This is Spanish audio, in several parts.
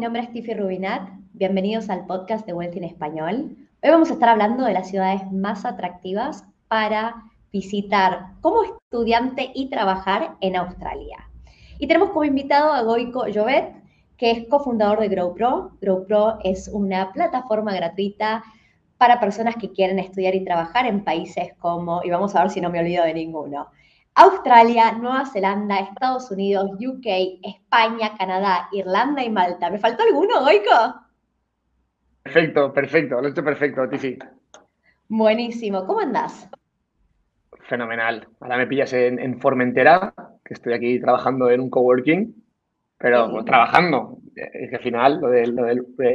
mi nombre es Tiffy Rubinat. Bienvenidos al podcast de Wealth Español. Hoy vamos a estar hablando de las ciudades más atractivas para visitar como estudiante y trabajar en Australia. Y tenemos como invitado a Goico Jovet, que es cofundador de GrowPro. GrowPro es una plataforma gratuita para personas que quieren estudiar y trabajar en países como, y vamos a ver si no me olvido de ninguno, Australia, Nueva Zelanda, Estados Unidos, UK, España, Canadá, Irlanda y Malta. ¿Me faltó alguno, Goico? Perfecto, perfecto, lo he hecho perfecto, Tiffy. Buenísimo, ¿cómo andás? Fenomenal. Ahora me pillas en, Formentera, que estoy aquí trabajando en un coworking, pero trabajando. Es que al final lo del,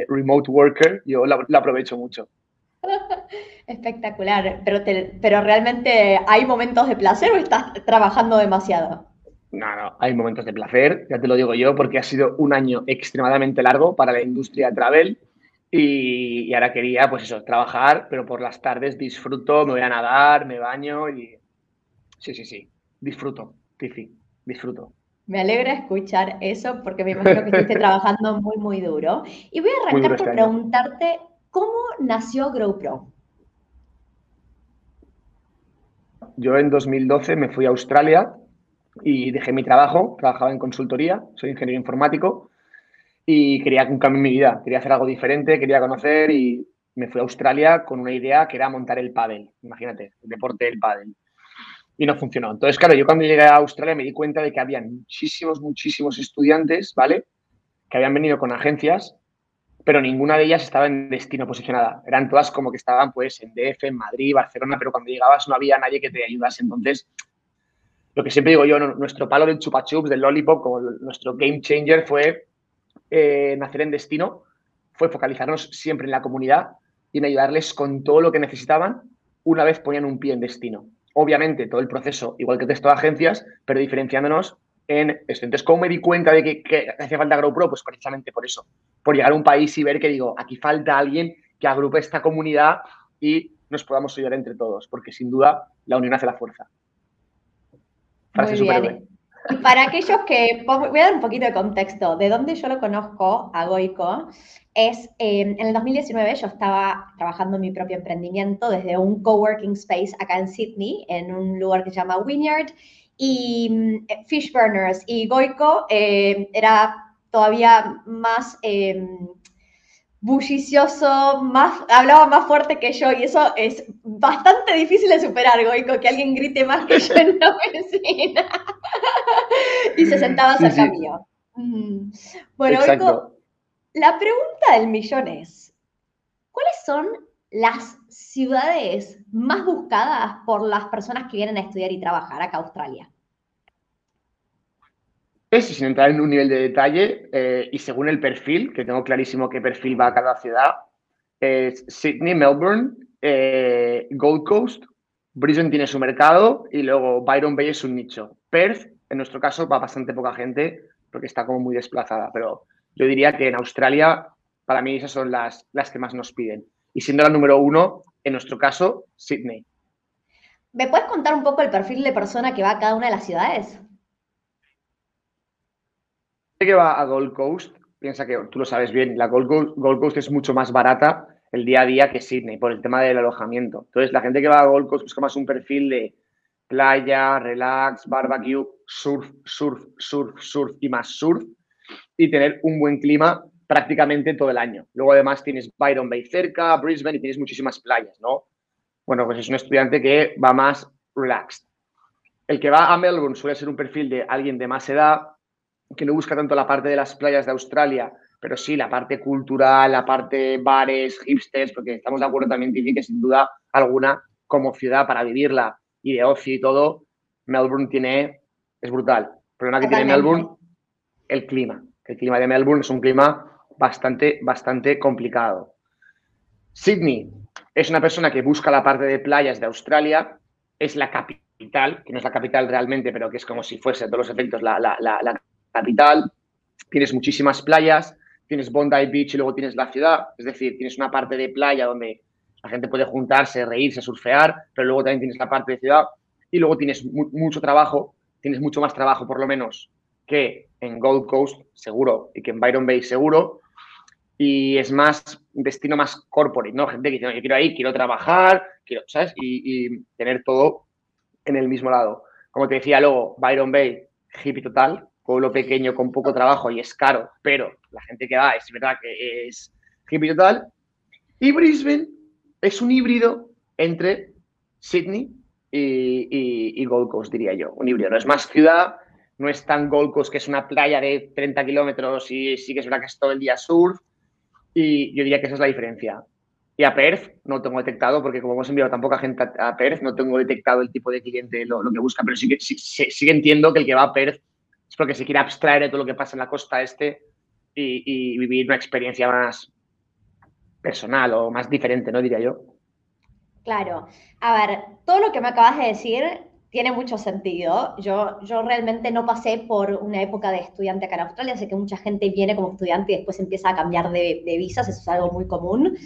remote worker yo lo aprovecho mucho. Espectacular, pero, pero realmente hay momentos de placer o estás trabajando demasiado? No, no, hay momentos de placer, ya te lo digo yo, porque ha sido un año extremadamente largo para la industria travel y, ahora quería, pues eso, trabajar, pero por las tardes disfruto, me voy a nadar, me baño y... Sí, sí, sí, disfruto, Tiffy, disfruto. Me alegra escuchar eso porque me imagino que estuviste trabajando muy, muy duro. Y voy a arrancar por este preguntarte ¿Cómo nació GrowPro? Yo en 2012 me fui a Australia y dejé mi trabajo, trabajaba en consultoría, soy ingeniero informático y quería un cambio en mi vida, quería hacer algo diferente, quería conocer y me fui a Australia con una idea que era montar el pádel, imagínate, el deporte del pádel. Y no funcionó. Entonces, claro, yo cuando llegué a Australia me di cuenta de que había muchísimos, muchísimos estudiantes, ¿vale? Que habían venido con agencias pero ninguna de ellas estaba en destino posicionada. Eran todas como que estaban pues en DF, en Madrid, Barcelona, pero cuando llegabas no había nadie que te ayudase. Entonces, lo que siempre digo yo, nuestro palo del chupa chups, del lollipop, como nuestro game changer fue eh, nacer en destino, fue focalizarnos siempre en la comunidad y en ayudarles con todo lo que necesitaban una vez ponían un pie en destino. Obviamente, todo el proceso, igual que texto de agencias, pero diferenciándonos en esto. Entonces, ¿cómo me di cuenta de que, que hacía falta GrowPro? Pues precisamente por eso, por llegar a un país y ver que digo, aquí falta alguien que agrupe esta comunidad y nos podamos ayudar entre todos, porque sin duda la unión hace la fuerza. Muy bien. Y para aquellos que, voy a dar un poquito de contexto, de dónde yo lo conozco a Goico, es em, en el 2019 yo estaba trabajando en mi propio emprendimiento desde un coworking space acá en Sydney, en un lugar que se llama Wynyard, y mm, Fish Burners y Goico eh, era todavía más eh, bullicioso, más, hablaba más fuerte que yo y eso es bastante difícil de superar, Goico, que alguien grite más que yo en la oficina. y se sentaba cerca mío. Mm. Bueno, Goico, la pregunta del millón es, ¿cuáles son las ciudades más buscadas por las personas que vienen a estudiar y trabajar acá a Australia? Es, sin entrar en un nivel de detalle, eh, y según el perfil, que tengo clarísimo qué perfil va a cada ciudad, es Sydney, Melbourne, eh, Gold Coast, Brisbane tiene su mercado y luego Byron Bay es un nicho. Perth, en nuestro caso, va bastante poca gente porque está como muy desplazada, pero yo diría que en Australia, para mí, esas son las, las que más nos piden. Y siendo la número uno, en nuestro caso, Sydney. ¿Me puedes contar un poco el perfil de persona que va a cada una de las ciudades? que va a Gold Coast, piensa que tú lo sabes bien, la Gold Coast, es mucho más barata el día a día que Sydney por el tema del alojamiento. Entonces, la gente que va a Gold Coast busca más un perfil de playa, relax, barbecue, surf, surf, surf, surf y más surf y tener un buen clima prácticamente todo el año. Luego, además, tienes Byron Bay cerca, Brisbane y tienes muchísimas playas, ¿no? Bueno, pues es un estudiante que va más relaxed. El que va a Melbourne suele ser un perfil de alguien de más edad, que no busca tanto la parte de las playas de Australia, pero sí la parte cultural, la parte bares, hipsters, porque estamos de acuerdo también, Tiffy, que sin duda alguna, como ciudad para vivirla y de ocio y todo, Melbourne tiene, es brutal. El problema que tiene Melbourne, el clima. El clima de Melbourne es un clima bastante, bastante complicado. Sydney es una persona que busca la parte de playas de Australia, es la capital, que no es la capital realmente, pero que es como si fuese a todos los efectos la, la, la capital, tienes muchísimas playas, tienes Bondi Beach y luego tienes la ciudad, es decir, tienes una parte de playa donde la gente puede juntarse, reírse, surfear, pero luego también tienes la parte de ciudad. Y luego tienes mucho trabajo, tienes mucho más trabajo por lo menos que en Gold Coast seguro y que en Byron Bay seguro y es más destino más corporate, ¿no? Gente que dice, yo quiero ir, quiero trabajar, quiero, ¿sabes? Y, tener todo en el mismo lado. Como te decía luego, Byron Bay, hippie total, pueblo pequeño con poco trabajo y es caro, pero la gente que va es verdad que es hippie total. Y Brisbane es un híbrido entre Sydney y, y, Gold Coast, diría yo. Un híbrido. No es más ciudad, no es tan Gold Coast, que es una playa de 30 kilómetros y sí que es verdad que es todo el día surf. Y yo diría que esa es la diferencia. Y a Perth no tengo detectado, porque como hemos enviado tan poca gente a Perth, no tengo detectado el tipo de cliente, lo, que busca, pero sí que, sí, entiendo que el que va a Perth es porque se quiere abstraer de todo lo que pasa en la costa este y, vivir una experiencia más personal o más diferente, ¿no? Diría yo. Claro. A ver, todo lo que me acabas de decir tiene mucho sentido. Yo, yo realmente no pasé por una época de estudiante acá en Australia, sé que mucha gente viene como estudiante y después empieza a cambiar de, visas, eso es algo muy común.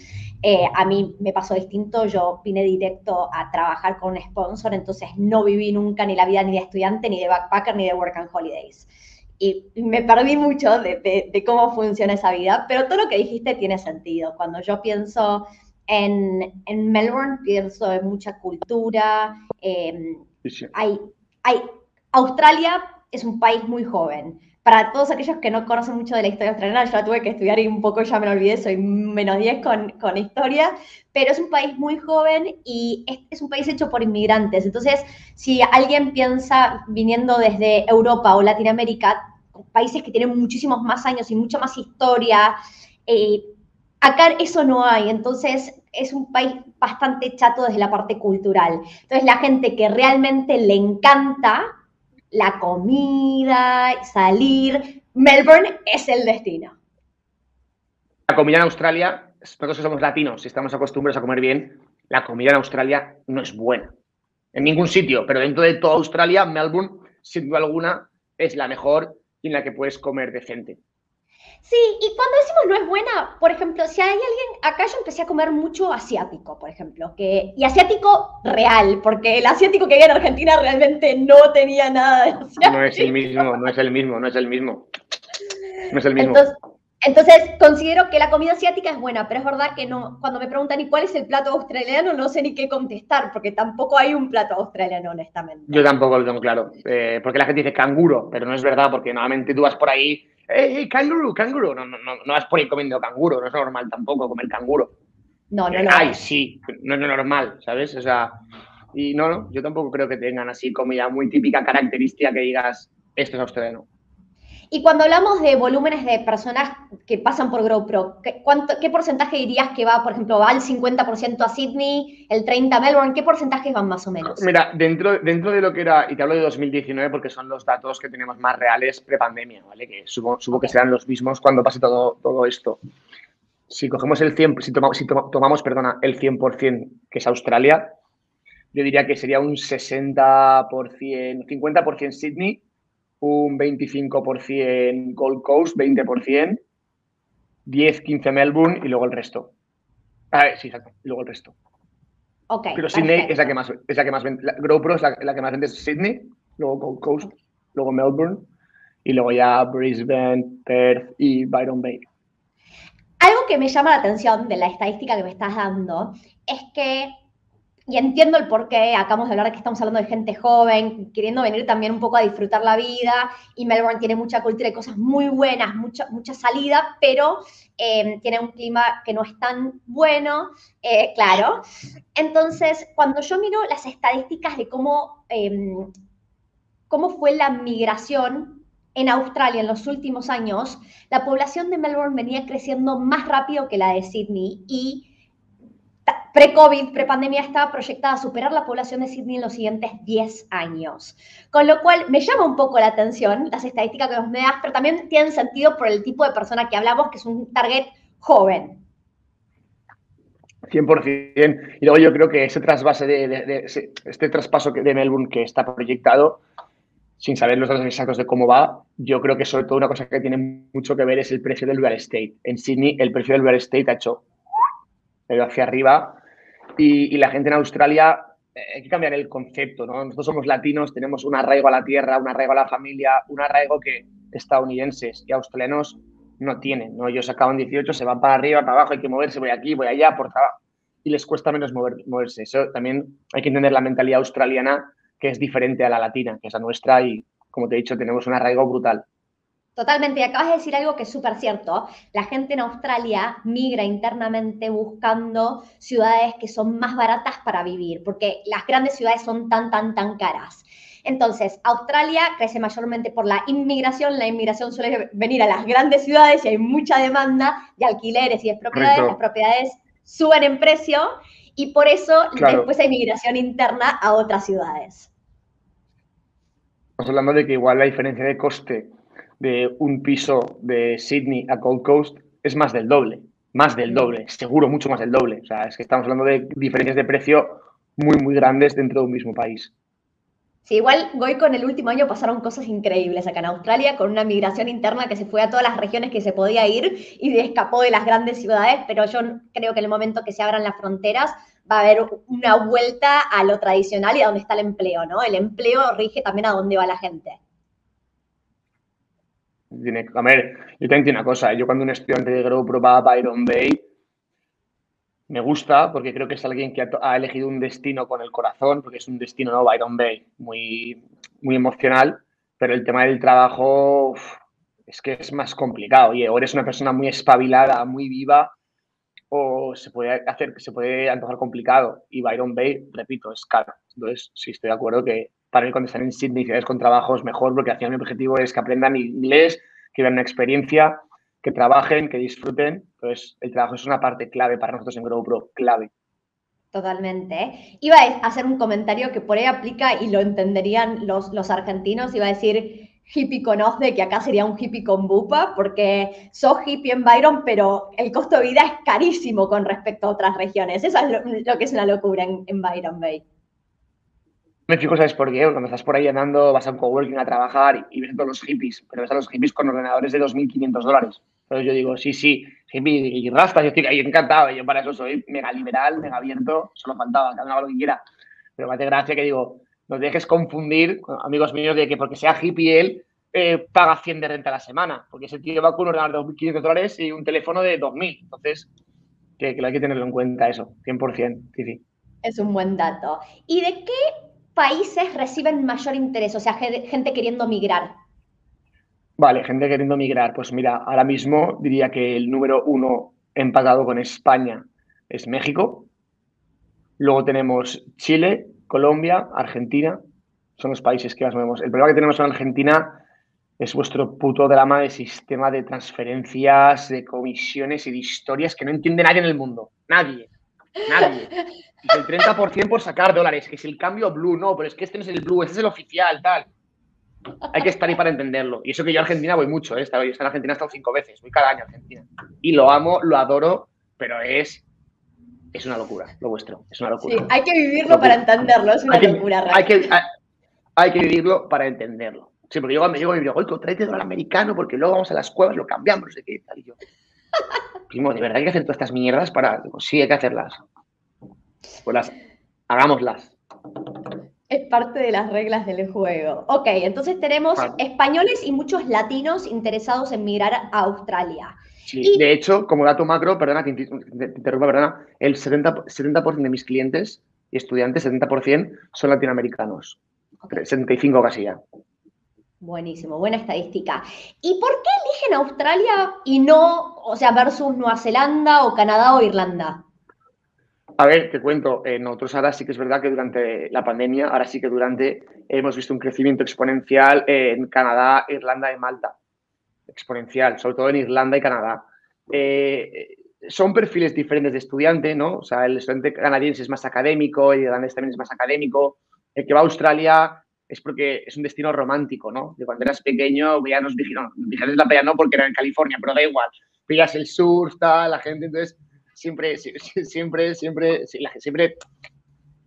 Eh, a mí me pasó distinto, yo vine directo a trabajar con un sponsor, entonces no viví nunca ni la vida ni de estudiante, ni de backpacker, ni de work and holidays. Y me perdí mucho de, de cómo funciona esa vida, pero todo lo que dijiste tiene sentido. Cuando yo pienso en, en Melbourne, pienso en mucha cultura, eh, hay, hay, Australia es un país muy joven. Para todos aquellos que no conocen mucho de la historia australiana, yo la tuve que estudiar y un poco ya me lo olvidé, soy menos 10 con, con historia, pero es un país muy joven y es, un país hecho por inmigrantes. Entonces, si alguien piensa viniendo desde Europa o Latinoamérica, países que tienen muchísimos más años y mucha más historia, eh, acá eso no hay. Entonces, es un país bastante chato desde la parte cultural. Entonces, la gente que realmente le encanta la comida, salir, Melbourne es el destino. La comida en Australia, nosotros somos latinos y estamos acostumbrados a comer bien, la comida en Australia no es buena. En ningún sitio, pero dentro de toda Australia, Melbourne, sin duda alguna, es la mejor y en la que puedes comer decente. Sí, y cuando decimos no es buena, por ejemplo, si hay alguien, acá yo empecé a comer mucho asiático, por ejemplo, que, y asiático real, porque el asiático que había en Argentina realmente no tenía nada de asiático. No es el mismo, no es el mismo, no es el mismo. No es el mismo. Entonces, considero que la comida asiática es buena, pero es verdad que no, cuando me preguntan ¿y cuál es el plato australiano? No sé ni qué contestar, porque tampoco hay un plato australiano, honestamente. Yo tampoco lo tengo claro, eh, porque la gente dice canguro, pero no es verdad, porque normalmente tú vas por ahí ¡Ey, canguro, canguro! No, no, no, no vas por ahí comiendo canguro, no es normal tampoco comer canguro. No, no, no. Ay, sí, no es normal, ¿sabes? O sea, y no, no, yo tampoco creo que tengan así comida muy típica, característica que digas, esto es australiano. Y cuando hablamos de volúmenes de personas que pasan por GoPro, ¿qué, cuánto, ¿qué porcentaje dirías que va, por ejemplo, va el 50% a Sydney, el 30% a Melbourne? ¿Qué porcentajes van más o menos? Mira, dentro, dentro de lo que era, y te hablo de 2019 porque son los datos que tenemos más reales pre-pandemia, ¿vale? Que supongo, que serán los mismos cuando pase todo, todo esto. Si cogemos el 100, si tomamos, si tomamos perdona, el 100% que es Australia, yo diría que sería un 60%, 50% Sydney, un 25% Gold Coast, 20%, 10-15 Melbourne y luego el resto. Ah, sí, exacto. Y luego el resto. Okay, Pero Sydney es la que más, es la que más vende. La, GoPro es la, que más vende es Sydney, luego Gold Coast, luego Melbourne y luego ya Brisbane, Perth y Byron Bay. Algo que me llama la atención de la estadística que me estás dando es que y entiendo el por qué, acabamos de hablar de que estamos hablando de gente joven, queriendo venir también un poco a disfrutar la vida, y Melbourne tiene mucha cultura y cosas muy buenas, mucha, mucha salida, pero eh, tiene un clima que no es tan bueno, eh, claro. Entonces, cuando yo miro las estadísticas de cómo, em, cómo fue la migración en Australia en los últimos años, la población de Melbourne venía creciendo más rápido que la de Sydney y pre-COVID, pre-pandemia, estaba proyectada a superar la población de Sydney en los siguientes 10 años. Con lo cual, me llama un poco la atención las estadísticas que nos me das, pero también tienen sentido por el tipo de persona que hablamos, que es un target joven. 100%. Y luego yo creo que ese trasvase de, este traspaso de Melbourne que está proyectado, sin saber los datos exactos de cómo va, yo creo que sobre todo una cosa que tiene mucho que ver es el precio del real estate. En Sydney el precio del real estate ha hecho hacia arriba y, la gente en Australia, eh, hay que cambiar el concepto, ¿no? Nosotros somos latinos, tenemos un arraigo a la tierra, un arraigo a la familia, un arraigo que estadounidenses y australianos no tienen, ¿no? Ellos acaban 18, se van para arriba, para abajo, hay que moverse, voy aquí, voy allá, por trabajo. Y les cuesta menos moverse. Eso también hay que entender la mentalidad australiana, que es diferente a la latina, que es la nuestra, y como te he dicho, tenemos un arraigo brutal. Totalmente, y acabas de decir algo que es súper cierto. La gente en Australia migra internamente buscando ciudades que son más baratas para vivir, porque las grandes ciudades son tan, tan, tan caras. Entonces, Australia crece mayormente por la inmigración. La inmigración suele venir a las grandes ciudades y hay mucha demanda de alquileres y de propiedades. Las propiedades suben en precio y por eso después hay migración interna a otras ciudades. Estamos hablando de que igual la diferencia de coste de un piso de Sydney a Gold Coast es más del doble, más del doble, seguro mucho más del doble. O sea, es que estamos hablando de diferencias de precio muy, muy grandes dentro de un mismo país. Sí, igual Goy con el último año pasaron cosas increíbles acá en Australia, con una migración interna que se fue a todas las regiones que se podía ir y escapó de las grandes ciudades, pero yo creo que en el momento que se abran las fronteras va a haber una vuelta a lo tradicional y a donde está el empleo, ¿no? El empleo rige también a dónde va la gente. Tiene, a ver, yo también tengo una cosa. Yo cuando un estudiante de Grow probaba a Byron Bay, me gusta porque creo que es alguien que ha, elegido un destino con el corazón, porque es un destino, ¿no? Byron Bay, muy, muy emocional, pero el tema del trabajo es que es más complicado. Oye, o eres una persona muy espabilada, muy viva, o se puede hacer, se puede antojar complicado. Y Byron Bay, repito, es caro. Entonces, sí estoy de acuerdo que para mí cuando están en Sydney ciudades con trabajo es mejor porque al final mi objetivo es que aprendan inglés, que vean una experiencia, que trabajen, que disfruten. Entonces, el trabajo es una parte clave para nosotros en GrowPro, clave. Totalmente. Iba a hacer un comentario que por ahí aplica y lo entenderían los, los argentinos. Iba a decir hippie con de que acá sería un hippie con bupa, porque sos hippie en Byron, pero el costo de vida es carísimo con respecto a otras regiones. Eso es lo, que es una locura en, en Byron Bay me fijo, ¿sabes por qué? Cuando estás por ahí andando, vas a un coworking a trabajar y, ves todos los hippies, pero ves a los hippies con ordenadores de 2.500 dólares. Entonces yo digo, sí, sí, hippie y rastas, yo estoy ahí encantado, yo para eso soy mega liberal, mega abierto, solo faltaba, cada uno haga lo que quiera. Pero me hace gracia que digo, no dejes confundir, amigos míos, de que porque sea hippie él, eh, paga 100 de renta a la semana, porque ese tío va con un ordenador de 2.500 dólares y un teléfono de 2.000. Entonces, que, hay que tenerlo en cuenta eso, 100%, sí, sí. Es un buen dato. ¿Y de qué países reciben mayor interés? O sea, gente queriendo migrar. Vale, gente queriendo migrar. Pues mira, ahora mismo diría que el número uno empatado con España es México. Luego tenemos Chile, Colombia, Argentina. Son los países que más movemos. El problema que tenemos en Argentina es vuestro puto drama de sistema de transferencias, de comisiones y de historias que no entiende nadie en el mundo. Nadie. Nadie. el 30% por sacar dólares, que es el cambio blue, no, pero es que este no es el blue, este es el oficial, tal. Hay que estar ahí para entenderlo. Y eso que yo a Argentina voy mucho, ¿eh? Yo en Argentina he estado cinco veces, voy cada año a Argentina. Y lo amo, lo adoro, pero es, es una locura, lo vuestro, es una locura. Sí, hay que vivirlo para entenderlo, es una locura. Hay que, hay, que vivirlo para entenderlo. Sí, porque yo me llego y digo, oye, tráete dólar americano porque luego vamos a las cuevas, lo cambiamos, no sé qué, tal. Y yo, primo, ¿de verdad hay que hacer todas estas mierdas para...? sí, hay que hacerlas. Pues las, hagámoslas. Es parte de las reglas del juego. Ok, entonces tenemos españoles y muchos latinos interesados en migrar a Australia. Sí, de hecho, como dato macro, perdona que te interrumpa, perdona, el 70%, 70 de mis clientes y estudiantes, 70% son latinoamericanos. 75 casi ya. Buenísimo, buena estadística. ¿Y por qué eligen Australia y no, o sea, versus Nueva Zelanda o Canadá o Irlanda? A ver, te cuento, eh, nosotros ahora sí que es verdad que durante la pandemia, ahora sí que durante, hemos visto un crecimiento exponencial en Canadá, Irlanda y Malta. Exponencial, sobre todo en Irlanda y Canadá. Eh, son perfiles diferentes de estudiante, ¿no? O sea, el estudiante canadiense es más académico, el irlandés también es más académico. El que va a Australia es porque es un destino romántico, ¿no? De cuando eras pequeño veías los vigilantes, no, la playa no porque era en California, pero da igual. Pillas el surf, tal, la gente, entonces siempre, siempre, siempre, siempre,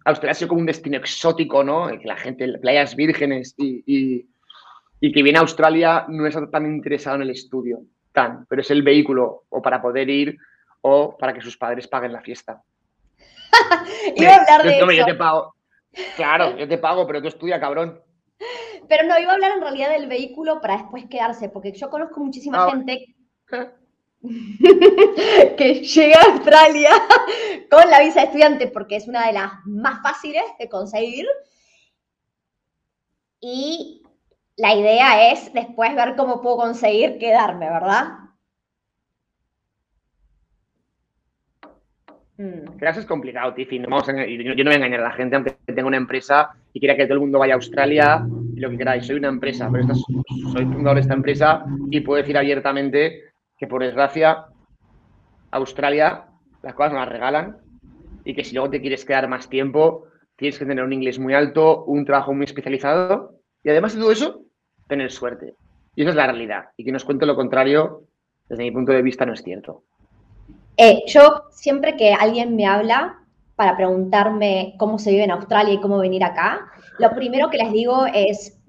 Australia ha sido como un destino exótico, ¿no? Que la gente, playas vírgenes y, y, que viene a Australia no es tan interesado en el estudio, tan, pero es el vehículo o para poder ir o para que sus padres paguen la fiesta. Iba a hablar de eso. Yo te pago, Claro, yo te pago, pero tú estudia, cabrón. Pero no, iba a hablar en realidad del vehículo para después quedarse, porque yo conozco muchísima ah. gente que llega a Australia con la visa de estudiante porque es una de las más fáciles de conseguir. Y la idea es después ver cómo puedo conseguir quedarme, ¿verdad? Mm. Quedarse es complicado, Tiffy. yo, no voy a engañar a la gente, aunque tenga una empresa y quiera que todo el mundo vaya a Australia y lo que queráis. Soy una empresa, pero soy fundador de esta empresa y puedo decir abiertamente que, por desgracia, Australia las cosas no las regalan y que si luego te quieres quedar más tiempo, tienes que tener un inglés muy alto, un trabajo muy especializado y además de todo eso, tener suerte. Y esa es la realidad. Y que nos cuente lo contrario, desde mi punto de vista, no es cierto. Eh, yo siempre que alguien me habla para preguntarme cómo se vive en Australia y cómo venir acá, lo primero que les digo es,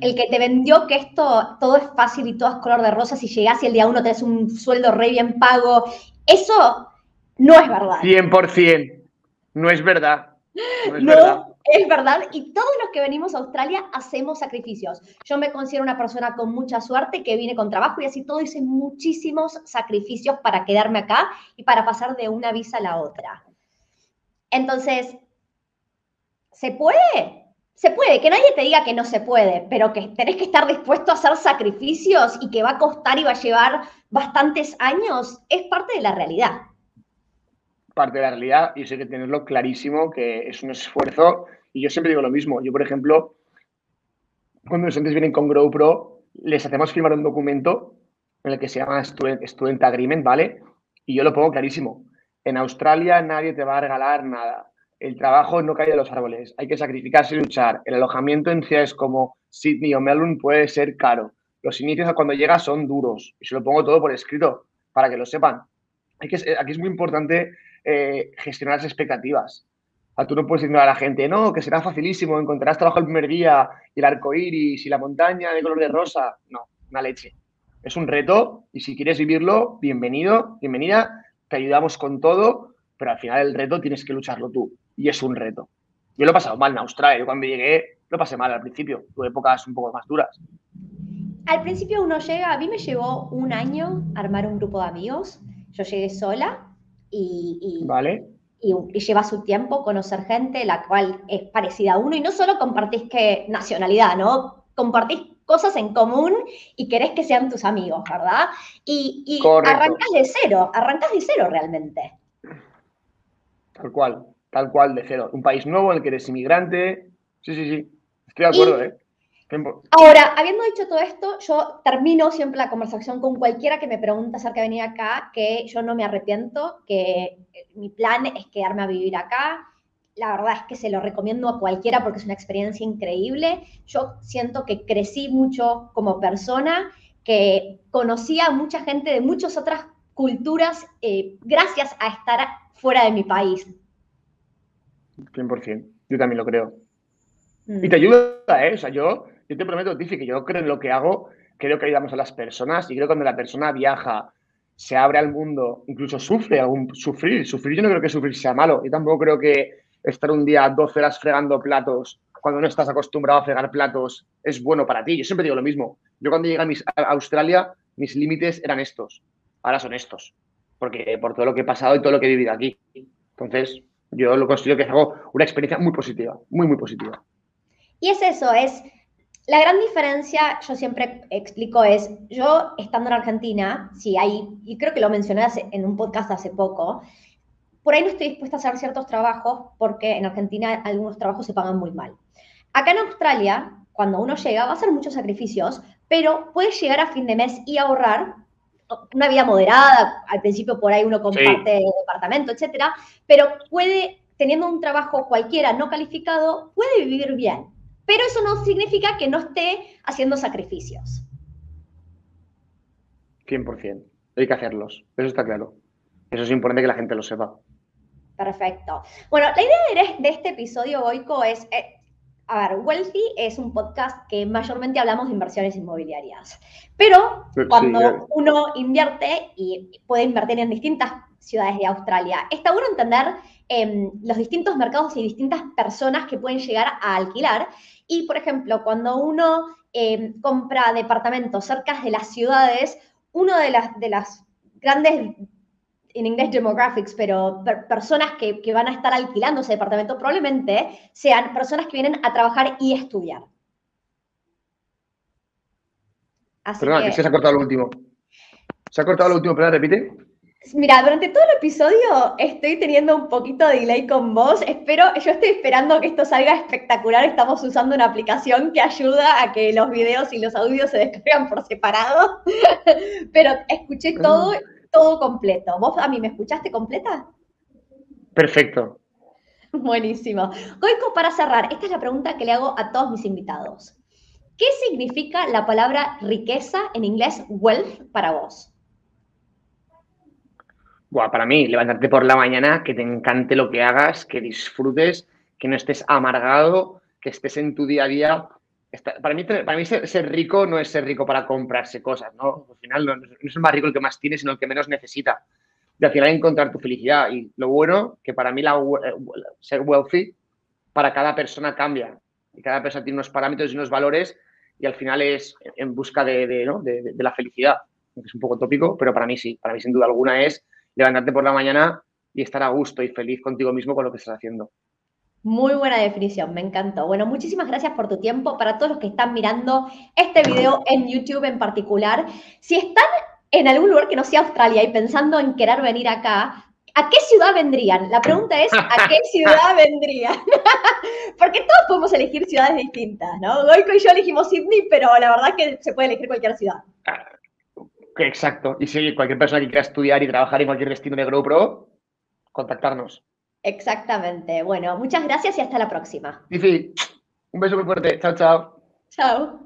el que te vendió que esto todo es fácil y todo es color de rosa, si llegas y el día uno tenés un sueldo re bien pago, eso no es verdad. 100%, no es verdad. No es verdad. Es verdad, y todos los que venimos a Australia hacemos sacrificios. Yo me considero una persona con mucha suerte que viene con trabajo y así todo hice muchísimos sacrificios para quedarme acá y para pasar de una visa a la otra. Entonces, ¿se puede? Se puede, que nadie te diga que no se puede, pero que tenés que estar dispuesto a hacer sacrificios y que va a costar y va a llevar bastantes años, es parte de la realidad parte de la realidad y eso hay que tenerlo clarísimo, que es un esfuerzo. Y yo siempre digo lo mismo. Yo, por ejemplo, cuando los estudiantes vienen con GrowPro, les hacemos firmar un documento en el que se llama Student, Agreement, ¿vale? Y yo lo pongo clarísimo. En Australia nadie te va a regalar nada. El trabajo no cae de los árboles. Hay que sacrificarse y luchar. El alojamiento en ciudades como Sydney o Melbourne puede ser caro. Los inicios a cuando llegas son duros. Y se lo pongo todo por escrito para que lo sepan. Aquí es muy importante eh, gestionar las expectativas. A tú no puedes decirle a la gente, no, que será facilísimo, encontrarás trabajo el primer día, y el arco iris, y la montaña de color de rosa. No, una leche. Es un reto, y si quieres vivirlo, bienvenido, bienvenida, te ayudamos con todo, pero al final el reto tienes que lucharlo tú, y es un reto. Yo lo he pasado mal en Australia, yo cuando llegué lo pasé mal al principio, tuve épocas un poco más duras. Al principio uno llega, a mí me llevó un año armar un grupo de amigos, yo llegué sola, y, vale. y, lleva su tiempo conocer gente la cual es parecida a uno y no solo compartís que nacionalidad, ¿no? Compartís cosas en común y querés que sean tus amigos, ¿verdad? Y, y arrancas de cero, arrancas de cero realmente. Tal cual, tal cual de cero. Un país nuevo en el que eres inmigrante. Sí, sí, sí. Estoy de acuerdo, ¿eh? Ahora, habiendo dicho todo esto, yo termino siempre la conversación con cualquiera que me pregunta acerca de venir acá, que yo no me arrepiento, que mi plan es quedarme a vivir acá. La verdad es que se lo recomiendo a cualquiera porque es una experiencia increíble. Yo siento que crecí mucho como persona, que conocí a mucha gente de muchas otras culturas eh, gracias a estar fuera de mi país. 100%, yo también lo creo. Mm. Y te ayuda, ¿eh? O sea, yo yo te prometo, Tiffy, que yo creo en lo que hago, creo que ayudamos a las personas y creo que cuando la persona viaja, se abre al mundo, incluso sufre algún sufrir. Sufrir, yo no creo que sufrir sea malo. Y tampoco creo que estar un día 12 horas fregando platos cuando no estás acostumbrado a fregar platos es bueno para ti. Yo siempre digo lo mismo. Yo cuando llegué a, Australia, mis límites eran estos. Ahora son estos. Porque por todo lo que he pasado y todo lo que he vivido aquí. Entonces, yo lo considero que es algo, una experiencia muy positiva, muy, muy positiva. Y es eso, es la gran diferencia, yo siempre explico, es yo estando en Argentina, si hay, y creo que lo mencioné en un podcast hace poco, por ahí no estoy dispuesta a hacer ciertos trabajos porque en Argentina algunos trabajos se pagan muy mal. Acá en Australia, cuando uno llega, va a hacer muchos sacrificios, pero puede llegar a fin de mes y ahorrar una vida moderada. Al principio por ahí uno comparte el departamento, etcétera, pero puede, teniendo un trabajo cualquiera no calificado, puede vivir bien. Pero eso no significa que no esté haciendo sacrificios. 100%. Hay que hacerlos. Eso está claro. Eso es importante que la gente lo sepa. Perfecto. Bueno, la idea de, este episodio, Boico, es, eh, a ver, Wealthy es un podcast que mayormente hablamos de inversiones inmobiliarias, pero cuando uno invierte y puede invertir en distintas ciudades de Australia, está bueno entender em, los distintos mercados y distintas personas que pueden llegar a alquilar. Y, por ejemplo, cuando uno em, compra departamentos cerca de las ciudades, uno de las, de las grandes, en inglés demographics, pero personas que, que van a estar alquilando ese departamento probablemente sean personas que vienen a trabajar y estudiar. Así Perdón, que... se ha cortado lo último. Se ha cortado lo último, pero repite. Mira, durante todo el episodio estoy teniendo un poquito de delay con vos. Espero, yo estoy esperando que esto salga espectacular. Estamos usando una aplicación que ayuda a que los videos y los audios se descarguen por separado. Pero escuché todo, todo completo. ¿Vos a mí me escuchaste completa? Perfecto. Buenísimo. Goico, para cerrar, esta es la pregunta que le hago a todos mis invitados. ¿Qué significa la palabra riqueza en inglés wealth para vos? para mí, levantarte por la mañana, que te encante lo que hagas, que disfrutes, que no estés amargado, que estés en tu día a día. Para mí, para mí ser, rico no es ser rico para comprarse cosas, ¿no? Al final no, es el más rico el que más tiene, sino el que menos necesita. Y al final encontrar tu felicidad. Y lo bueno, que para mí la, eh, ser wealthy, para cada persona cambia. Y cada persona tiene unos parámetros y unos valores y al final es en busca de, de la felicidad. Es un poco tópico, pero para mí sí. Para mí sin duda alguna es levantarte por la mañana y estar a gusto y feliz contigo mismo con lo que estás haciendo. Muy buena definición, me encantó. Bueno, muchísimas gracias por tu tiempo. Para todos los que están mirando este video en YouTube en particular, si están en algún lugar que no sea Australia y pensando en querer venir acá, ¿a qué ciudad vendrían? La pregunta es, ¿a qué ciudad vendrían? Porque todos podemos elegir ciudades distintas, ¿no? Goico y yo elegimos Sydney, pero la verdad es que se puede elegir cualquier ciudad. Ah, Exacto. Y si cualquier persona que quiera estudiar y trabajar en cualquier destino de GoPro, contactarnos. Exactamente. Bueno, muchas gracias y hasta la próxima. Fifi, un beso muy fuerte. Chao, chao. Chao.